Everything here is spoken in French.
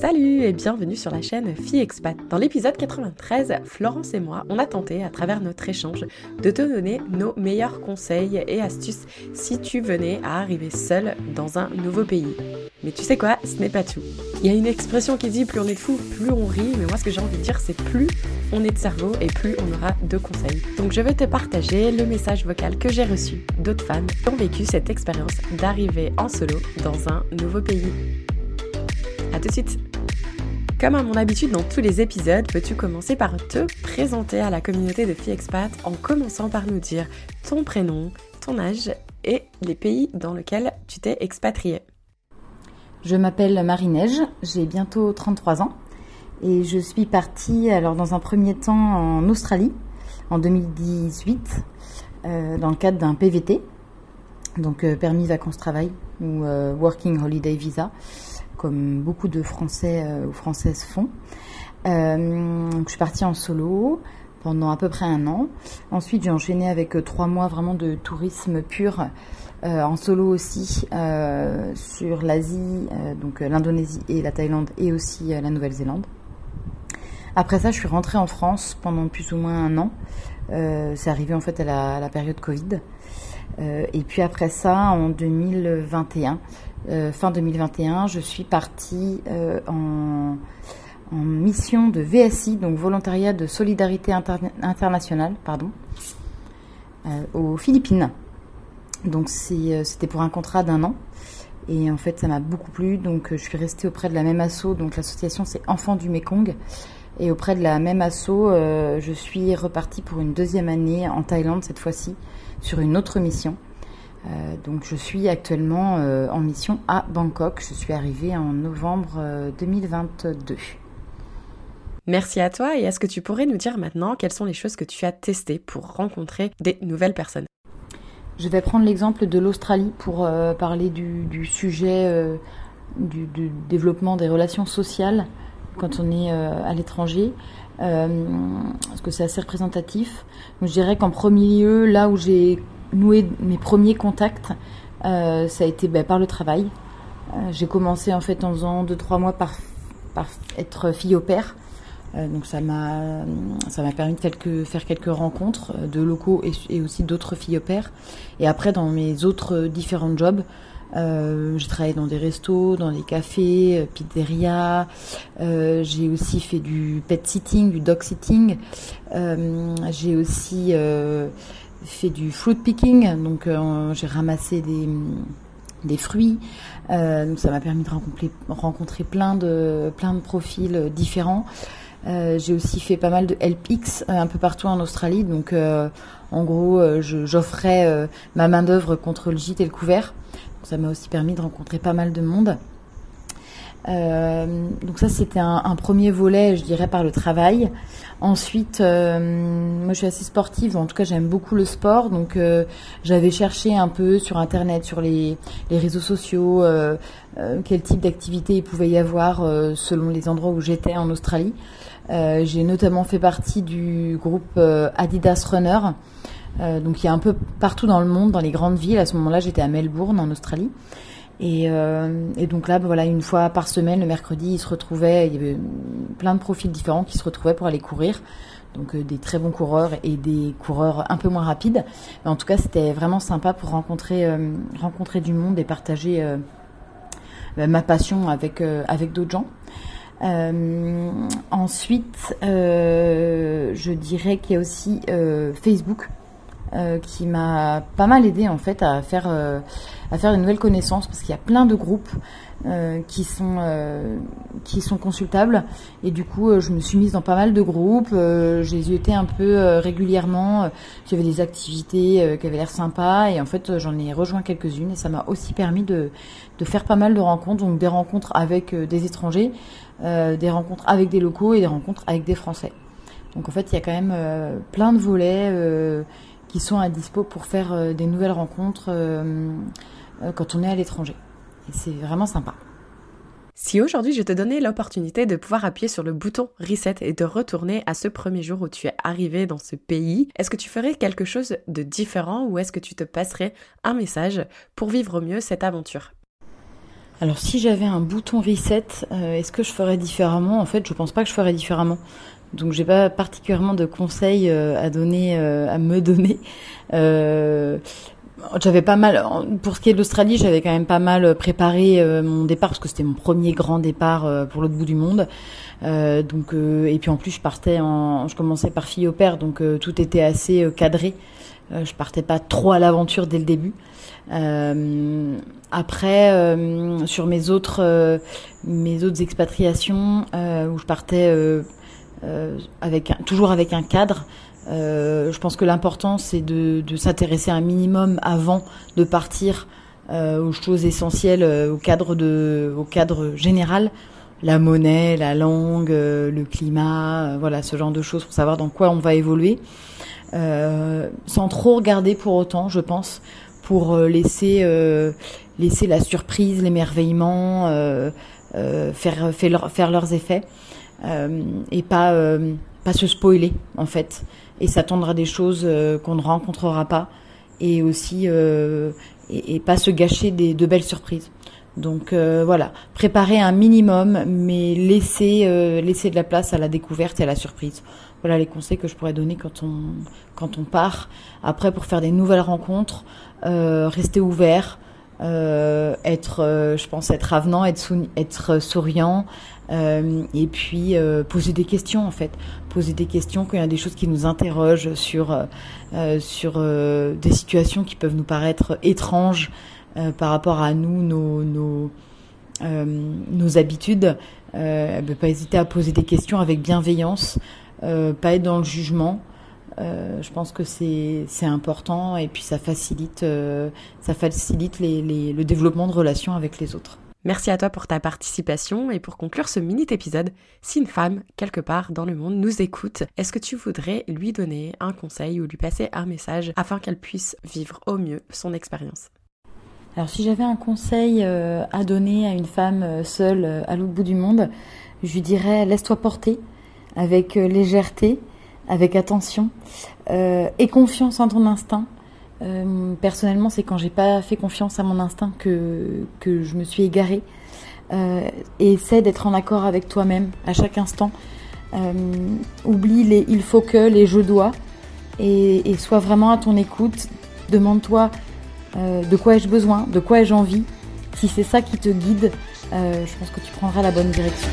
Salut et bienvenue sur la chaîne Fille Expat. Dans l'épisode 93, Florence et moi, on a tenté à travers notre échange de te donner nos meilleurs conseils et astuces si tu venais à arriver seule dans un nouveau pays. Mais tu sais quoi, ce n'est pas tout. Il y a une expression qui dit plus on est fou, plus on rit, mais moi ce que j'ai envie de dire c'est plus on est de cerveau et plus on aura de conseils. Donc je vais te partager le message vocal que j'ai reçu d'autres femmes qui ont vécu cette expérience d'arriver en solo dans un nouveau pays. A tout de suite comme à mon habitude dans tous les épisodes, peux-tu commencer par te présenter à la communauté de filles expat en commençant par nous dire ton prénom, ton âge et les pays dans lesquels tu t'es expatrié. Je m'appelle Marie-Neige, j'ai bientôt 33 ans et je suis partie alors dans un premier temps en Australie en 2018 euh, dans le cadre d'un PVT, donc euh, permis vacances travail ou euh, Working Holiday Visa comme beaucoup de Français ou Françaises font. Je suis partie en solo pendant à peu près un an. Ensuite, j'ai enchaîné avec trois mois vraiment de tourisme pur en solo aussi sur l'Asie, donc l'Indonésie et la Thaïlande et aussi la Nouvelle-Zélande. Après ça, je suis rentrée en France pendant plus ou moins un an. c'est arrivé en fait à la, période Covid. et puis après ça, en 2021, euh, fin 2021, je suis partie euh, en, mission de VSI, donc volontariat de solidarité internationale, pardon, euh, aux Philippines. Donc c'était pour un contrat d'un an. Et en fait, ça m'a beaucoup plu. Donc, je suis restée auprès de la même asso. Donc, l'association, c'est Enfants du Mekong. Et auprès de la même asso, je suis repartie pour une deuxième année en Thaïlande, cette fois-ci, sur une autre mission. Euh, donc je suis actuellement euh, en mission à Bangkok. Je suis arrivée en novembre 2022. Euh, Merci à toi et est-ce que tu pourrais nous dire maintenant quelles sont les choses que tu as testées pour rencontrer des nouvelles personnes? Je vais prendre l'exemple de l'Australie pour parler du, sujet du, développement des relations sociales quand on est à l'étranger. parce que c'est assez représentatif. je dirais qu'en premier lieu, là où j'ai noué mes premiers contacts, euh, ça a été ben, par le travail. Euh, j'ai commencé en fait en faisant 2-3 mois par, être fille au père. Euh, donc ça m'a ça m'a permis de faire quelques rencontres de locaux et, aussi d'autres filles au père. Et après dans mes autres différents jobs, euh, j'ai travaillé dans des restos, dans des cafés, pizzeria. Euh, j'ai aussi fait du pet sitting, du dog sitting. Euh, j'ai aussi fait du fruit picking, donc euh, j'ai ramassé des, des fruits. Euh, donc ça m'a permis de rencontrer, rencontrer plein de plein de profils différents. Euh, j'ai aussi fait pas mal de LPX un peu partout en Australie. Donc en gros, j'offrais ma main d'œuvre contre le gîte et le couvert. ça m'a aussi permis de rencontrer pas mal de monde. Euh, donc ça c'était un, premier volet, je dirais, par le travail. Ensuite, euh, moi je suis assez sportive, en tout cas j'aime beaucoup le sport, donc euh, j'avais cherché un peu sur internet, sur les, les réseaux sociaux, quel type d'activité il pouvait y avoir selon les endroits où j'étais en Australie. J'ai notamment fait partie du groupe Adidas Runner. donc il y a un peu partout dans le monde, dans les grandes villes. À ce moment-là, j'étais à Melbourne, en Australie. Et, euh, donc là, ben voilà, une fois par semaine, le mercredi, ils se retrouvaient, il y avait plein de profils différents qui se retrouvaient pour aller courir. Donc euh, des très bons coureurs et des coureurs un peu moins rapides. En tout cas, c'était vraiment sympa pour rencontrer, euh, rencontrer du monde et partager euh, ben, ma passion avec, avec d'autres gens. Ensuite, je dirais qu'il y a aussi Facebook euh, qui m'a pas mal aidé en fait à faire euh, à faire une nouvelle connaissance parce qu'il y a plein de groupes euh, qui sont qui sont consultables. Et du coup je me suis mise dans pas mal de groupes j'ai été un peu régulièrement j'avais des activités qui avaient l'air sympas et en fait j'en ai rejoint quelques-unes et ça m'a aussi permis de de faire pas mal de rencontres donc des rencontres avec des étrangers des rencontres avec des locaux et des rencontres avec des français. Donc en fait il y a quand même plein de volets qui sont à dispo pour faire euh, des nouvelles rencontres euh, euh, quand on est à l'étranger. Et c'est vraiment sympa. Si aujourd'hui je te donnais l'opportunité de pouvoir appuyer sur le bouton reset et de retourner à ce premier jour où tu es arrivé dans ce pays, est-ce que tu ferais quelque chose de différent ou est-ce que tu te passerais un message pour vivre mieux cette aventure? Alors si j'avais un bouton reset, est-ce que je ferais différemment? En fait, je pense pas que je ferais différemment. Donc j'ai pas particulièrement de conseils à donner, à me donner. J'avais pas mal, pour ce qui est de l'Australie, j'avais quand même pas mal préparé euh, mon départ parce que c'était mon premier grand départ euh, pour l'autre bout du monde. Euh, donc et puis en plus je partais en, je commençais par fille au père, donc tout était assez cadré. je partais pas trop à l'aventure dès le début. après, sur mes autres mes autres expatriations où je partais avec toujours avec un cadre. Euh, je pense que l'important, c'est de, de s'intéresser un minimum avant de partir euh, aux choses essentielles, euh, au cadre de, au cadre général, la monnaie, la langue, euh, le climat, euh, voilà, ce genre de choses pour savoir dans quoi on va évoluer, sans trop regarder pour autant, je pense, pour laisser laisser la surprise, l'émerveillement faire faire, faire leurs effets et pas pas se spoiler en fait et s'attendre à des choses euh, qu'on ne rencontrera pas et aussi euh, et, pas se gâcher des, de belles surprises. Donc euh, voilà, préparer un minimum, mais laisser laisser de la place à la découverte et à la surprise. Voilà les conseils que je pourrais donner quand on quand on part. Après, pour faire des nouvelles rencontres, rester ouvert, être, je pense, être avenant, être, être souriant, euh, et puis euh, poser des questions en fait, poser des questions quand il y a des choses qui nous interrogent sur euh, sur des situations qui peuvent nous paraître étranges par rapport à nous, nos nos, nos habitudes. ne pas hésiter à poser des questions avec bienveillance, pas être dans le jugement. Euh, je pense que c'est important et puis ça facilite ça facilite les, les, le développement de relations avec les autres. Merci à toi pour ta participation et pour conclure ce mini épisode, si une femme, quelque part dans le monde, nous écoute, est-ce que tu voudrais lui donner un conseil ou lui passer un message afin qu'elle puisse vivre au mieux son expérience? Alors si j'avais un conseil euh, à donner à une femme euh, seule euh, à l'autre bout du monde, je lui dirais laisse-toi porter avec légèreté, avec attention et confiance en ton instinct euh, personnellement, c'est quand j'ai pas fait confiance à mon instinct que, je me suis égarée. Euh, essaie d'être en accord avec toi-même à chaque instant. Euh, oublie les il faut que, les je dois, et, sois vraiment à ton écoute. Demande-toi euh, de quoi ai-je besoin, de quoi ai-je envie? Si c'est ça qui te guide, euh, je pense que tu prendras la bonne direction.